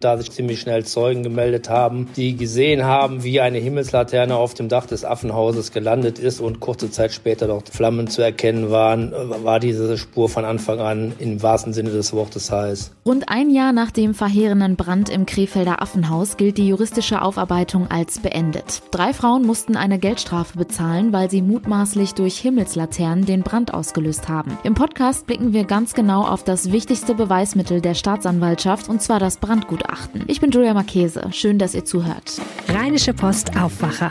da sich ziemlich schnell Zeugen gemeldet haben, die gesehen haben, wie eine Himmelslaterne auf dem Dach des Affenhauses gelandet ist und kurze Zeit später dort Flammen zu erkennen waren, war diese Spur von Anfang an im wahrsten Sinne des Wortes heiß. Rund ein Jahr nach dem verheerenden Brand im Krefelder Affenhaus gilt die juristische Aufarbeitung als beendet. Drei Frauen mussten eine Geldstrafe bezahlen, weil sie mutmaßlich durch Himmelslaternen den Brand ausgelöst haben. Im Podcast blicken wir ganz genau auf das wichtigste Beweismittel der Staatsanwaltschaft, und zwar das Brandgutachten. Ich bin Julia Marchese. Schön, dass ihr zuhört. Rheinische Post Aufwacher.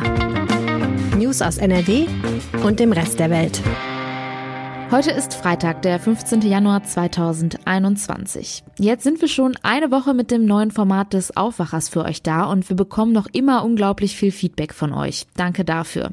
News aus NRW und dem Rest der Welt. Heute ist Freitag, der 15. Januar 2021. Jetzt sind wir schon eine Woche mit dem neuen Format des Aufwachers für euch da und wir bekommen noch immer unglaublich viel Feedback von euch. Danke dafür.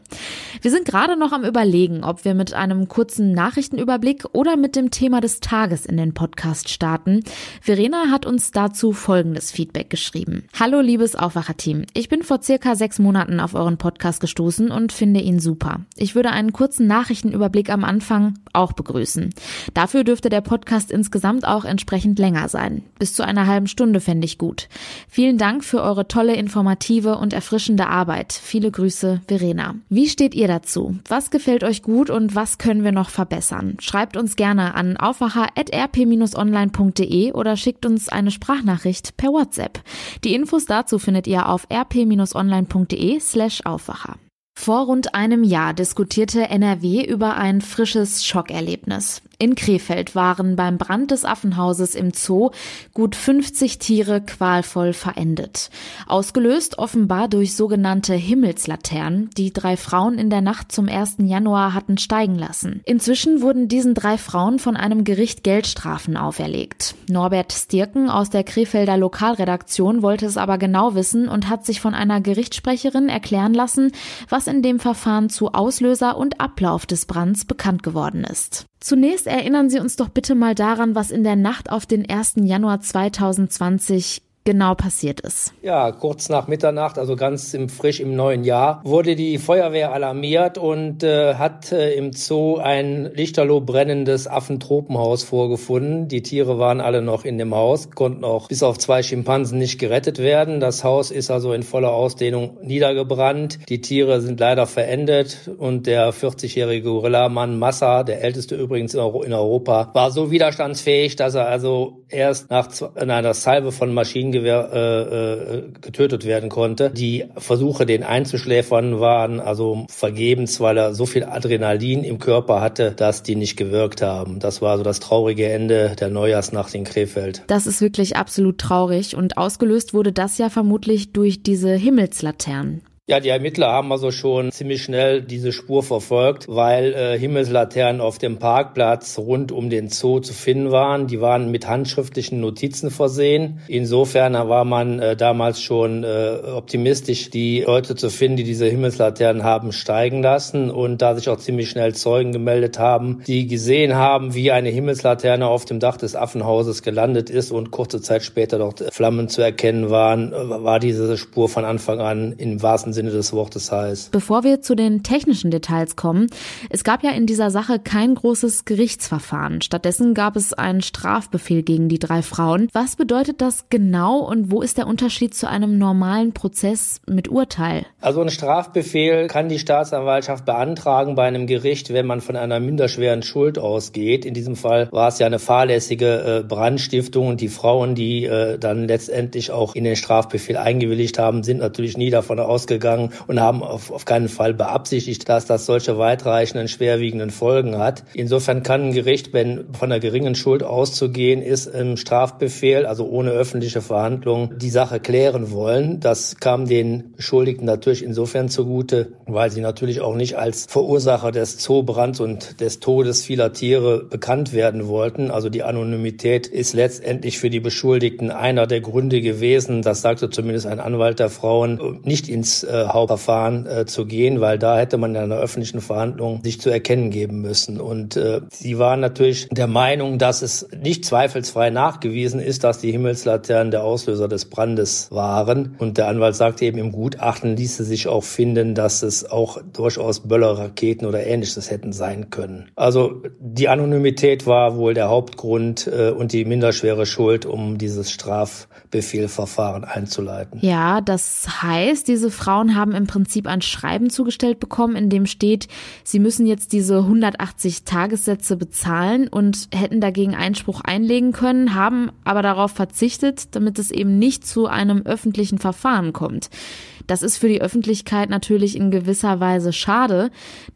Wir sind gerade noch am Überlegen, ob wir mit einem kurzen Nachrichtenüberblick oder mit dem Thema des Tages in den Podcast starten. Verena hat uns dazu folgendes Feedback geschrieben. Hallo liebes Aufwacherteam. Ich bin vor circa sechs Monaten auf euren Podcast gestoßen und finde ihn super. Ich würde einen kurzen Nachrichtenüberblick am Anfang auch begrüßen. Dafür dürfte der Podcast insgesamt auch entsprechend länger sein. Bis zu einer halben Stunde fände ich gut. Vielen Dank für eure tolle, informative und erfrischende Arbeit. Viele Grüße, Verena. Wie steht ihr dazu? Was gefällt euch gut und was können wir noch verbessern? Schreibt uns gerne an aufwacher.rp-online.de oder schickt uns eine Sprachnachricht per WhatsApp. Die Infos dazu findet ihr auf rp-online.de slash Aufwacher. Vor rund einem Jahr diskutierte NRW über ein frisches Schockerlebnis. In Krefeld waren beim Brand des Affenhauses im Zoo gut 50 Tiere qualvoll verendet. Ausgelöst offenbar durch sogenannte Himmelslaternen, die drei Frauen in der Nacht zum 1. Januar hatten steigen lassen. Inzwischen wurden diesen drei Frauen von einem Gericht Geldstrafen auferlegt. Norbert Stirken aus der Krefelder Lokalredaktion wollte es aber genau wissen und hat sich von einer Gerichtssprecherin erklären lassen, was in dem Verfahren zu Auslöser und Ablauf des Brands bekannt geworden ist. Zunächst erinnern Sie uns doch bitte mal daran, was in der Nacht auf den 1. Januar 2020 genau passiert ist. Ja, kurz nach Mitternacht, also ganz im, frisch im neuen Jahr, wurde die Feuerwehr alarmiert und äh, hat äh, im Zoo ein lichterloh brennendes Affentropenhaus vorgefunden. Die Tiere waren alle noch in dem Haus, konnten auch bis auf zwei Schimpansen nicht gerettet werden. Das Haus ist also in voller Ausdehnung niedergebrannt. Die Tiere sind leider verendet und der 40-jährige Gorillamann Massa, der älteste übrigens in Europa, war so widerstandsfähig, dass er also erst nach einer Salve von Maschinen Maschinengewehr äh, äh, getötet werden konnte. Die Versuche, den einzuschläfern, waren also vergebens, weil er so viel Adrenalin im Körper hatte, dass die nicht gewirkt haben. Das war so das traurige Ende der Neujahrsnacht in Krefeld. Das ist wirklich absolut traurig und ausgelöst wurde das ja vermutlich durch diese Himmelslaternen. Ja, die Ermittler haben also schon ziemlich schnell diese Spur verfolgt, weil äh, Himmelslaternen auf dem Parkplatz rund um den Zoo zu finden waren. Die waren mit handschriftlichen Notizen versehen. Insofern war man äh, damals schon äh, optimistisch, die Leute zu finden, die diese Himmelslaternen haben steigen lassen. Und da sich auch ziemlich schnell Zeugen gemeldet haben, die gesehen haben, wie eine Himmelslaterne auf dem Dach des Affenhauses gelandet ist und kurze Zeit später dort Flammen zu erkennen waren, war diese Spur von Anfang an im wahrsten wahrsten Sinne des Wortes heißt. Bevor wir zu den technischen Details kommen, es gab ja in dieser Sache kein großes Gerichtsverfahren. Stattdessen gab es einen Strafbefehl gegen die drei Frauen. Was bedeutet das genau und wo ist der Unterschied zu einem normalen Prozess mit Urteil? Also ein Strafbefehl kann die Staatsanwaltschaft beantragen bei einem Gericht, wenn man von einer minderschweren Schuld ausgeht. In diesem Fall war es ja eine fahrlässige äh, Brandstiftung und die Frauen, die äh, dann letztendlich auch in den Strafbefehl eingewilligt haben, sind natürlich nie davon ausgegangen, gegangen und haben auf, auf keinen Fall beabsichtigt, dass das solche weitreichenden, schwerwiegenden Folgen hat. Insofern kann ein Gericht, wenn von einer geringen Schuld auszugehen ist, im Strafbefehl, also ohne öffentliche Verhandlung, die Sache klären wollen. Das kam den Beschuldigten natürlich insofern zugute, weil sie natürlich auch nicht als Verursacher des Zoobrands und des Todes vieler Tiere bekannt werden wollten. Also die Anonymität ist letztendlich für die Beschuldigten einer der Gründe gewesen, das sagte zumindest ein Anwalt der Frauen, nicht ins äh, Hauptverfahren äh, zu gehen, weil da hätte man in einer öffentlichen Verhandlung sich zu erkennen geben müssen. Und äh, sie waren natürlich der Meinung, dass es nicht zweifelsfrei nachgewiesen ist, dass die Himmelslaternen der Auslöser des Brandes waren. Und der Anwalt sagte eben, im Gutachten ließe sich auch finden, dass es auch durchaus Böllerraketen oder ähnliches hätten sein können. Also die Anonymität war wohl der Hauptgrund äh, und die minderschwere Schuld, um dieses Strafbefehlverfahren einzuleiten. Ja, das heißt, diese Frauen haben im Prinzip ein Schreiben zugestellt bekommen, in dem steht, sie müssen jetzt diese 180 Tagessätze bezahlen und hätten dagegen Einspruch einlegen können, haben aber darauf verzichtet, damit es eben nicht zu einem öffentlichen Verfahren kommt. Das ist für die Öffentlichkeit natürlich in gewisser Weise schade,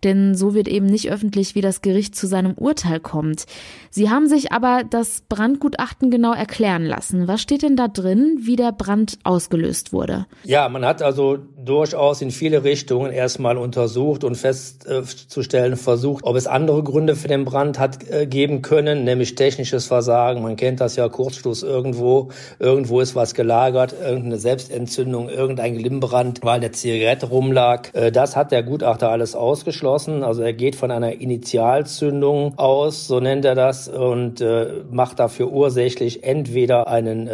denn so wird eben nicht öffentlich, wie das Gericht zu seinem Urteil kommt. Sie haben sich aber das Brandgutachten genau erklären lassen. Was steht denn da drin, wie der Brand ausgelöst wurde? Ja, man hat also durchaus in viele Richtungen erstmal untersucht und festzustellen versucht, ob es andere Gründe für den Brand hat äh, geben können, nämlich technisches Versagen. Man kennt das ja, Kurzschluss irgendwo, irgendwo ist was gelagert, irgendeine Selbstentzündung, irgendein Glimmbrand, weil der Zigarette rumlag. Äh, das hat der Gutachter alles ausgeschlossen. Also er geht von einer Initialzündung aus, so nennt er das, und äh, macht dafür ursächlich entweder einen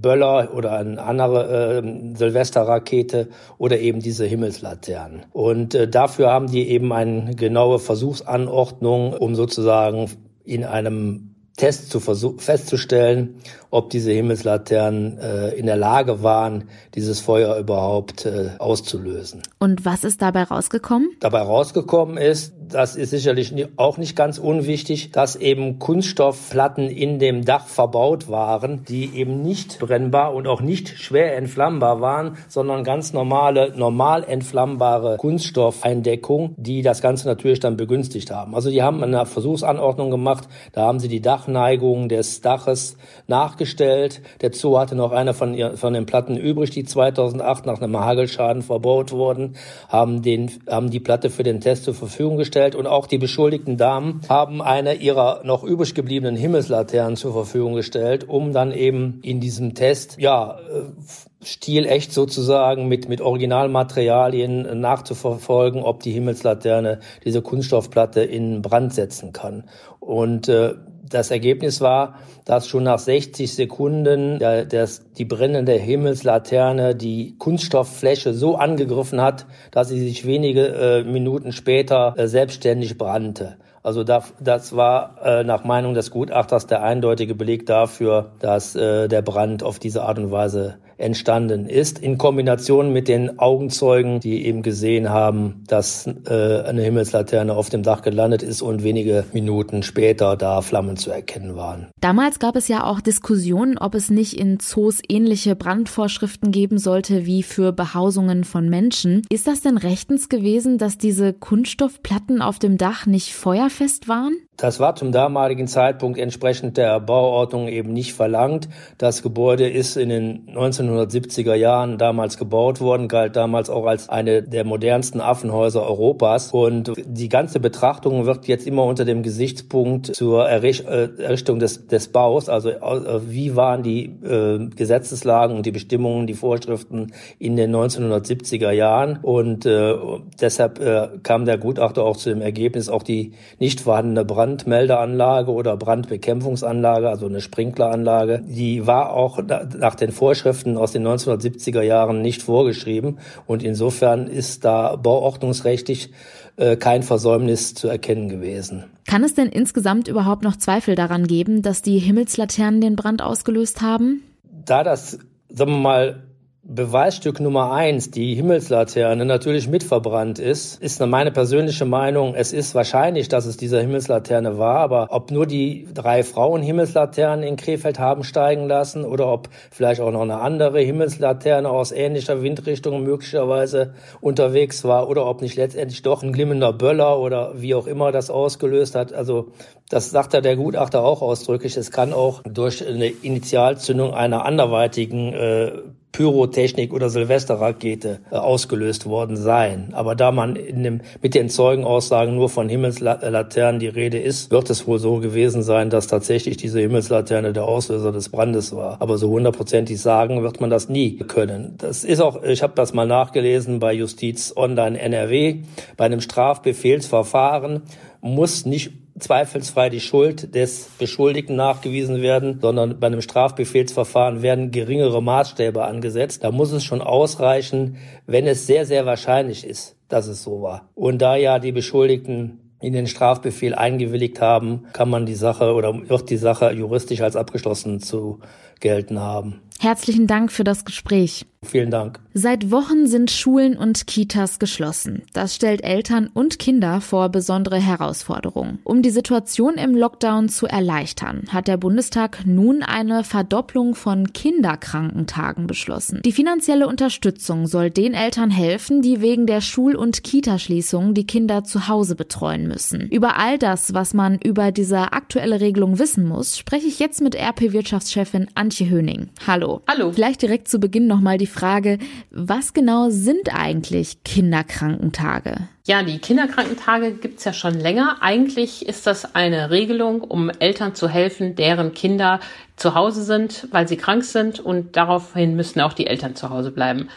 Böller oder eine andere Silvesterrakete oder eben diese Himmelslaternen. Und äh, dafür haben die eben eine genaue Versuchsanordnung, um sozusagen in einem Test zu versuchen, festzustellen, ob diese Himmelslaternen äh, in der Lage waren, dieses Feuer überhaupt äh, auszulösen. Und was ist dabei rausgekommen? Dabei rausgekommen ist, das ist sicherlich auch nicht ganz unwichtig, dass eben Kunststoffplatten in dem Dach verbaut waren, die eben nicht brennbar und auch nicht schwer entflammbar waren, sondern ganz normale, normal entflammbare Kunststoffeindeckung, die das Ganze natürlich dann begünstigt haben. Also die haben eine Versuchsanordnung gemacht, da haben sie die Dach Dachneigung des Daches nachgestellt. Der Zoo hatte noch eine von, ihr, von den Platten übrig, die 2008 nach einem Hagelschaden verbaut wurden, haben, den, haben die Platte für den Test zur Verfügung gestellt und auch die beschuldigten Damen haben eine ihrer noch übrig gebliebenen Himmelslaternen zur Verfügung gestellt, um dann eben in diesem Test, ja, äh, stilecht sozusagen mit, mit Originalmaterialien nachzuverfolgen, ob die Himmelslaterne diese Kunststoffplatte in Brand setzen kann. Und äh, das Ergebnis war, dass schon nach 60 Sekunden der, der, die brennende Himmelslaterne die Kunststofffläche so angegriffen hat, dass sie sich wenige äh, Minuten später äh, selbstständig brannte. Also da, das war äh, nach Meinung des Gutachters der eindeutige Beleg dafür, dass äh, der Brand auf diese Art und Weise entstanden ist, in Kombination mit den Augenzeugen, die eben gesehen haben, dass äh, eine Himmelslaterne auf dem Dach gelandet ist und wenige Minuten später da Flammen zu erkennen waren. Damals gab es ja auch Diskussionen, ob es nicht in Zoos ähnliche Brandvorschriften geben sollte wie für Behausungen von Menschen. Ist das denn rechtens gewesen, dass diese Kunststoffplatten auf dem Dach nicht feuerfest waren? Das war zum damaligen Zeitpunkt entsprechend der Bauordnung eben nicht verlangt. Das Gebäude ist in den 1970er Jahren damals gebaut worden, galt damals auch als eine der modernsten Affenhäuser Europas. Und die ganze Betrachtung wird jetzt immer unter dem Gesichtspunkt zur äh, Errichtung des, des Baus, also äh, wie waren die äh, Gesetzeslagen und die Bestimmungen, die Vorschriften in den 1970er Jahren. Und äh, deshalb kam der Gutachter auch zu dem Ergebnis, auch die nicht vorhandene Brand Brandmeldeanlage oder Brandbekämpfungsanlage, also eine Sprinkleranlage, die war auch nach den Vorschriften aus den 1970er Jahren nicht vorgeschrieben und insofern ist da bauordnungsrechtlich äh, kein Versäumnis zu erkennen gewesen. Kann es denn insgesamt überhaupt noch Zweifel daran geben, dass die Himmelslaternen den Brand ausgelöst haben? Da das, sagen wir mal, Beweisstück Nummer eins, die Himmelslaterne, natürlich mitverbrannt ist, ist meine persönliche Meinung, es ist wahrscheinlich, dass es diese Himmelslaterne war, aber ob nur die drei Frauen Himmelslaternen in Krefeld haben steigen lassen oder ob vielleicht auch noch eine andere Himmelslaterne aus ähnlicher Windrichtung möglicherweise unterwegs war oder ob nicht letztendlich doch ein glimmender Böller oder wie auch immer das ausgelöst hat. Also das sagt ja der Gutachter auch ausdrücklich. Es kann auch durch eine Initialzündung einer anderweitigen äh, Pyrotechnik oder Silvesterrakete äh, ausgelöst worden sein. Aber da man in dem, mit den Zeugenaussagen nur von Himmelslaternen die Rede ist, wird es wohl so gewesen sein, dass tatsächlich diese Himmelslaterne der Auslöser des Brandes war. Aber so hundertprozentig sagen wird man das nie können. Das ist auch, ich habe das mal nachgelesen bei Justiz Online NRW, bei einem Strafbefehlsverfahren muss nicht zweifelsfrei die Schuld des Beschuldigten nachgewiesen werden, sondern bei einem Strafbefehlsverfahren werden geringere Maßstäbe angesetzt. Da muss es schon ausreichen, wenn es sehr, sehr wahrscheinlich ist, dass es so war. Und da ja die Beschuldigten in den Strafbefehl eingewilligt haben, kann man die Sache oder wird die Sache juristisch als abgeschlossen zu gelten haben. Herzlichen Dank für das Gespräch. Vielen Dank. Seit Wochen sind Schulen und Kitas geschlossen. Das stellt Eltern und Kinder vor besondere Herausforderungen. Um die Situation im Lockdown zu erleichtern, hat der Bundestag nun eine Verdopplung von Kinderkrankentagen beschlossen. Die finanzielle Unterstützung soll den Eltern helfen, die wegen der Schul- und Kitaschließung die Kinder zu Hause betreuen müssen. Über all das, was man über diese aktuelle Regelung wissen muss, spreche ich jetzt mit RP-Wirtschaftschefin Antje Höning. Hallo. Hallo. Vielleicht direkt zu Beginn nochmal die Frage, was genau sind eigentlich Kinderkrankentage? Ja, die Kinderkrankentage gibt's ja schon länger. Eigentlich ist das eine Regelung, um Eltern zu helfen, deren Kinder zu Hause sind, weil sie krank sind und daraufhin müssen auch die Eltern zu Hause bleiben.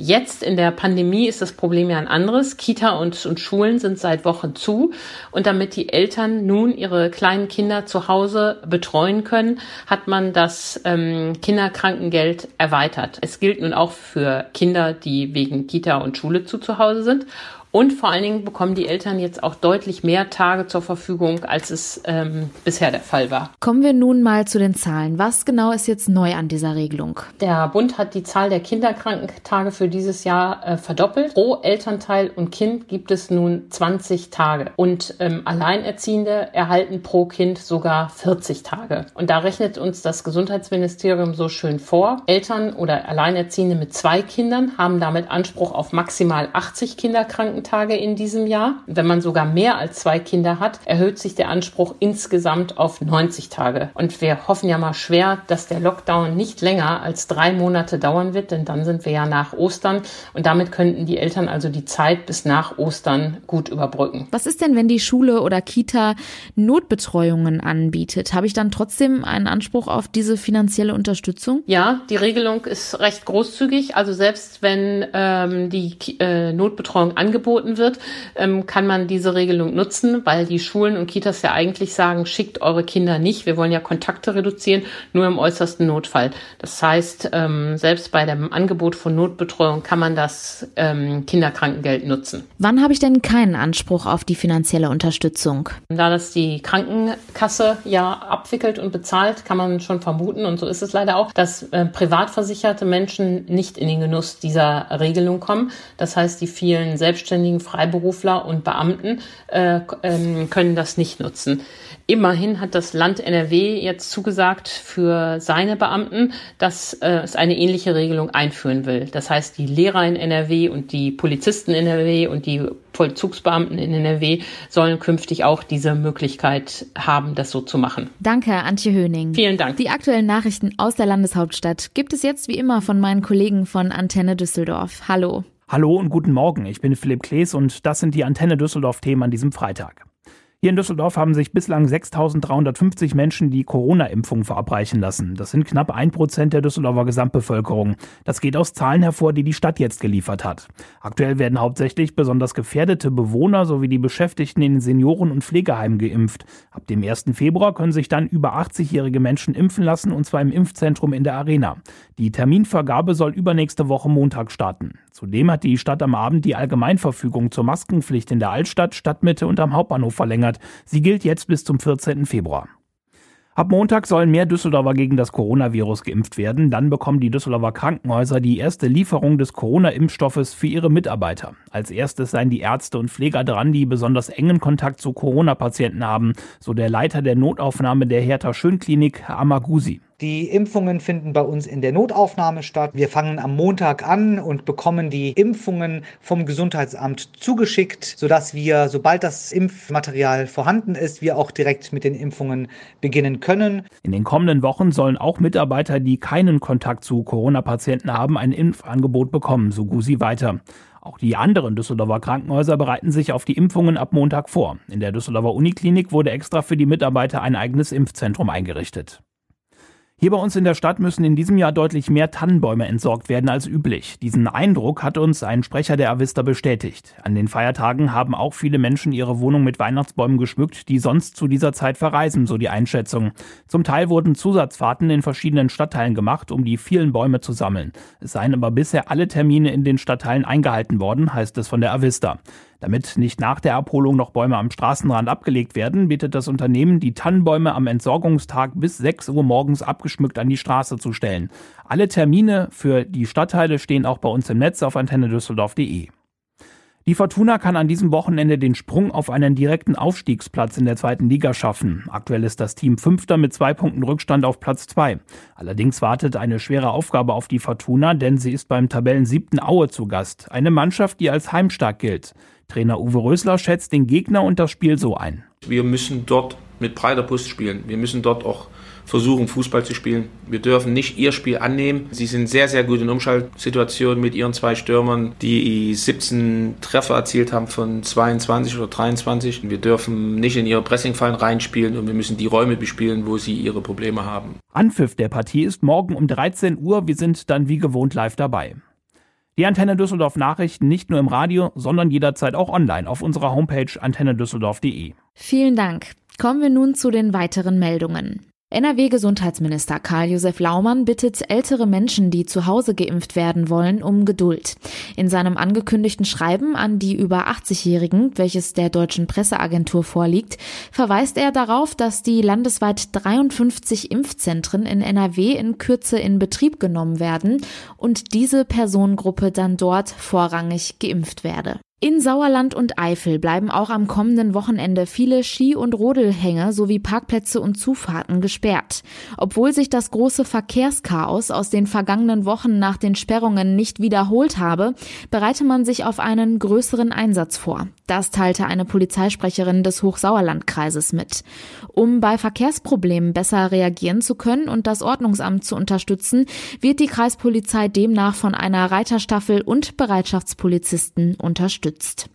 Jetzt in der Pandemie ist das Problem ja ein anderes. Kita und, und Schulen sind seit Wochen zu. Und damit die Eltern nun ihre kleinen Kinder zu Hause betreuen können, hat man das ähm, Kinderkrankengeld erweitert. Es gilt nun auch für Kinder, die wegen Kita und Schule zu zu Hause sind. Und vor allen Dingen bekommen die Eltern jetzt auch deutlich mehr Tage zur Verfügung, als es ähm, bisher der Fall war. Kommen wir nun mal zu den Zahlen. Was genau ist jetzt neu an dieser Regelung? Der Bund hat die Zahl der Kinderkrankentage für dieses Jahr äh, verdoppelt. Pro Elternteil und Kind gibt es nun 20 Tage. Und ähm, Alleinerziehende erhalten pro Kind sogar 40 Tage. Und da rechnet uns das Gesundheitsministerium so schön vor. Eltern oder Alleinerziehende mit zwei Kindern haben damit Anspruch auf maximal 80 Kinderkrankentage Krankentage in diesem Jahr. Wenn man sogar mehr als zwei Kinder hat, erhöht sich der Anspruch insgesamt auf 90 Tage. Und wir hoffen ja mal schwer, dass der Lockdown nicht länger als drei Monate dauern wird, denn dann sind wir ja nach Ostern und damit könnten die Eltern also die Zeit bis nach Ostern gut überbrücken. Was ist denn, wenn die Schule oder Kita Notbetreuungen anbietet? Habe ich dann trotzdem einen Anspruch auf diese finanzielle Unterstützung? Ja, die Regelung ist recht großzügig. Also selbst wenn ähm, die äh, Notbetreuung angeboten angeboten wird, ähm, kann man diese Regelung nutzen, weil die Schulen und Kitas ja eigentlich sagen, schickt eure Kinder nicht. Wir wollen ja Kontakte reduzieren, nur im äußersten Notfall. Das heißt, ähm, selbst bei dem Angebot von Notbetreuung kann man das ähm, Kinderkrankengeld nutzen. Wann habe ich denn keinen Anspruch auf die finanzielle Unterstützung? Da das die Krankenkasse ja abwickelt und bezahlt, kann man schon vermuten, und so ist es leider auch, dass äh, privatversicherte Menschen nicht in den Genuss dieser Regelung kommen. Das heißt, die vielen Selbstständigen Selbstständigen, Freiberufler und Beamten äh, ähm, können das nicht nutzen. Immerhin hat das Land NRW jetzt zugesagt für seine Beamten, dass äh, es eine ähnliche Regelung einführen will. Das heißt, die Lehrer in NRW und die Polizisten in NRW und die Vollzugsbeamten in NRW sollen künftig auch diese Möglichkeit haben, das so zu machen. Danke, Antje Höning. Vielen Dank. Die aktuellen Nachrichten aus der Landeshauptstadt gibt es jetzt wie immer von meinen Kollegen von Antenne Düsseldorf. Hallo. Hallo und guten Morgen, ich bin Philipp Klees und das sind die Antenne Düsseldorf-Themen an diesem Freitag. Hier in Düsseldorf haben sich bislang 6.350 Menschen die Corona-Impfung verabreichen lassen. Das sind knapp ein Prozent der Düsseldorfer Gesamtbevölkerung. Das geht aus Zahlen hervor, die die Stadt jetzt geliefert hat. Aktuell werden hauptsächlich besonders gefährdete Bewohner sowie die Beschäftigten in Senioren- und Pflegeheimen geimpft. Ab dem 1. Februar können sich dann über 80-jährige Menschen impfen lassen, und zwar im Impfzentrum in der Arena. Die Terminvergabe soll übernächste Woche Montag starten. Zudem hat die Stadt am Abend die Allgemeinverfügung zur Maskenpflicht in der Altstadt, Stadtmitte und am Hauptbahnhof verlängert verlängert. Sie gilt jetzt bis zum 14. Februar. Ab Montag sollen mehr Düsseldorfer gegen das Coronavirus geimpft werden. Dann bekommen die Düsseldorfer Krankenhäuser die erste Lieferung des Corona-Impfstoffes für ihre Mitarbeiter. Als erstes seien die Ärzte und Pfleger dran, die besonders engen Kontakt zu Corona-Patienten haben, so der Leiter der Notaufnahme der Hertha Schönklinik, Herr Amagusi. Die Impfungen finden bei uns in der Notaufnahme statt. Wir fangen am Montag an und bekommen die Impfungen vom Gesundheitsamt zugeschickt, sodass wir, sobald das Impfmaterial vorhanden ist, wir auch direkt mit den Impfungen beginnen können. In den kommenden Wochen sollen auch Mitarbeiter, die keinen Kontakt zu Corona-Patienten haben, ein Impfangebot bekommen, so Gusi weiter. Auch die anderen Düsseldorfer Krankenhäuser bereiten sich auf die Impfungen ab Montag vor. In der Düsseldorfer Uniklinik wurde extra für die Mitarbeiter ein eigenes Impfzentrum eingerichtet. Hier bei uns in der Stadt müssen in diesem Jahr deutlich mehr Tannenbäume entsorgt werden als üblich. Diesen Eindruck hat uns ein Sprecher der Avista bestätigt. An den Feiertagen haben auch viele Menschen ihre Wohnung mit Weihnachtsbäumen geschmückt, die sonst zu dieser Zeit verreisen, so die Einschätzung. Zum Teil wurden Zusatzfahrten in verschiedenen Stadtteilen gemacht, um die vielen Bäume zu sammeln. Es seien aber bisher alle Termine in den Stadtteilen eingehalten worden, heißt es von der Avista. Damit nicht nach der Abholung noch Bäume am Straßenrand abgelegt werden, bittet das Unternehmen, die Tannenbäume am Entsorgungstag bis 6 Uhr morgens abgeschmückt an die Straße zu stellen. Alle Termine für die Stadtteile stehen auch bei uns im Netz auf antennedüsseldorf.de. Die Fortuna kann an diesem Wochenende den Sprung auf einen direkten Aufstiegsplatz in der zweiten Liga schaffen. Aktuell ist das Team Fünfter mit zwei Punkten Rückstand auf Platz zwei. Allerdings wartet eine schwere Aufgabe auf die Fortuna, denn sie ist beim Tabellen siebten Aue zu Gast. Eine Mannschaft, die als heimstark gilt. Trainer Uwe Rösler schätzt den Gegner und das Spiel so ein. Wir müssen dort mit breiter Brust spielen. Wir müssen dort auch versuchen, Fußball zu spielen. Wir dürfen nicht ihr Spiel annehmen. Sie sind sehr, sehr gut in Umschaltsituationen mit ihren zwei Stürmern, die 17 Treffer erzielt haben von 22 oder 23. Wir dürfen nicht in ihre Pressingfallen reinspielen und wir müssen die Räume bespielen, wo sie ihre Probleme haben. Anpfiff der Partie ist morgen um 13 Uhr. Wir sind dann wie gewohnt live dabei. Die Antenne Düsseldorf Nachrichten nicht nur im Radio, sondern jederzeit auch online auf unserer Homepage antennedüsseldorf.de. Vielen Dank. Kommen wir nun zu den weiteren Meldungen. NRW-Gesundheitsminister Karl-Josef Laumann bittet ältere Menschen, die zu Hause geimpft werden wollen, um Geduld. In seinem angekündigten Schreiben an die über 80-Jährigen, welches der deutschen Presseagentur vorliegt, verweist er darauf, dass die landesweit 53 Impfzentren in NRW in Kürze in Betrieb genommen werden und diese Personengruppe dann dort vorrangig geimpft werde. In Sauerland und Eifel bleiben auch am kommenden Wochenende viele Ski- und Rodelhänge sowie Parkplätze und Zufahrten gesperrt. Obwohl sich das große Verkehrschaos aus den vergangenen Wochen nach den Sperrungen nicht wiederholt habe, bereite man sich auf einen größeren Einsatz vor. Das teilte eine Polizeisprecherin des Hochsauerlandkreises mit. Um bei Verkehrsproblemen besser reagieren zu können und das Ordnungsamt zu unterstützen, wird die Kreispolizei demnach von einer Reiterstaffel und Bereitschaftspolizisten unterstützt unterstützt.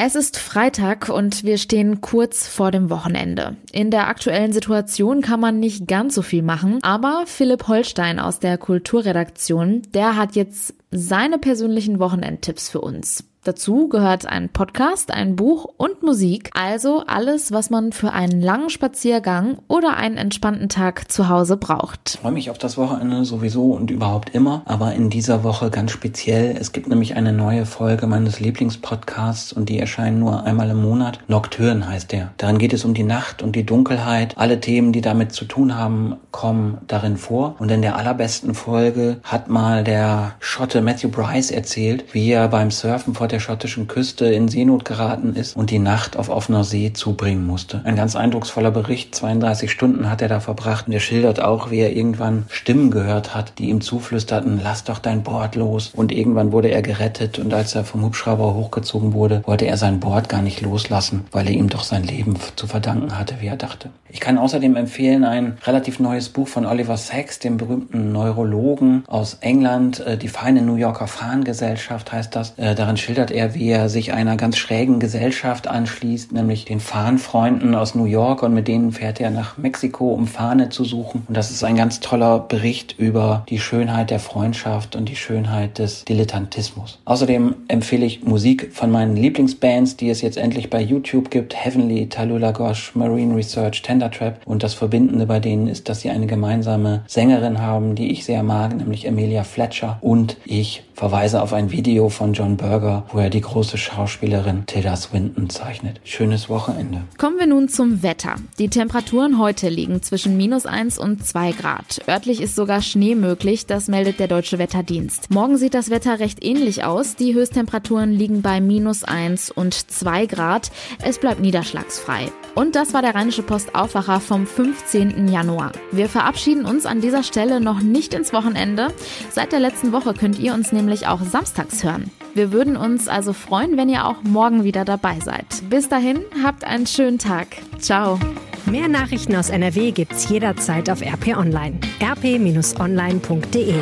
Es ist Freitag und wir stehen kurz vor dem Wochenende. In der aktuellen Situation kann man nicht ganz so viel machen, aber Philipp Holstein aus der Kulturredaktion, der hat jetzt seine persönlichen Wochenendtipps für uns. Dazu gehört ein Podcast, ein Buch und Musik, also alles, was man für einen langen Spaziergang oder einen entspannten Tag zu Hause braucht. Ich freue mich auf das Wochenende sowieso und überhaupt immer, aber in dieser Woche ganz speziell. Es gibt nämlich eine neue Folge meines Lieblingspodcasts und die erscheint nur einmal im Monat. Nocturne heißt der. Darin geht es um die Nacht und die Dunkelheit. Alle Themen, die damit zu tun haben, kommen darin vor. Und in der allerbesten Folge hat mal der Schotte Matthew Bryce erzählt, wie er beim Surfen vor der schottischen Küste in Seenot geraten ist und die Nacht auf offener See zubringen musste. Ein ganz eindrucksvoller Bericht. 32 Stunden hat er da verbracht und er schildert auch, wie er irgendwann Stimmen gehört hat, die ihm zuflüsterten, lass doch dein Board los. Und irgendwann wurde er gerettet und als er vom Hubschrauber hochgezogen wurde, wollte er sein Board gar nicht loslassen, weil er ihm doch sein Leben zu verdanken hatte, wie er dachte. Ich kann außerdem empfehlen ein relativ neues Buch von Oliver Sacks, dem berühmten Neurologen aus England. Äh, die feine New Yorker Fahnengesellschaft heißt das. Äh, darin schildert schildert er, wie er sich einer ganz schrägen Gesellschaft anschließt, nämlich den Fahnenfreunden aus New York und mit denen fährt er nach Mexiko, um Fahne zu suchen. Und das ist ein ganz toller Bericht über die Schönheit der Freundschaft und die Schönheit des Dilettantismus. Außerdem empfehle ich Musik von meinen Lieblingsbands, die es jetzt endlich bei YouTube gibt. Heavenly, Talula Gosh, Marine Research, Tender Trap. Und das Verbindende bei denen ist, dass sie eine gemeinsame Sängerin haben, die ich sehr mag, nämlich Amelia Fletcher. Und ich verweise auf ein Video von John Berger, wo er die große Schauspielerin Tilda Swinton zeichnet. Schönes Wochenende. Kommen wir nun zum Wetter. Die Temperaturen heute liegen zwischen minus 1 und 2 Grad. Örtlich ist sogar Schnee möglich, das meldet der Deutsche Wetterdienst. Morgen sieht das Wetter recht ähnlich aus. Die Höchsttemperaturen liegen bei minus 1 und 2 Grad. Es bleibt niederschlagsfrei. Und das war der Rheinische Post Aufwacher vom 15. Januar. Wir verabschieden uns an dieser Stelle noch nicht ins Wochenende. Seit der letzten Woche könnt ihr uns nämlich auch samstags hören. Wir würden uns also freuen, wenn ihr auch morgen wieder dabei seid. Bis dahin, habt einen schönen Tag. Ciao. Mehr Nachrichten aus NRW gibt's jederzeit auf RP Online. rp-online.de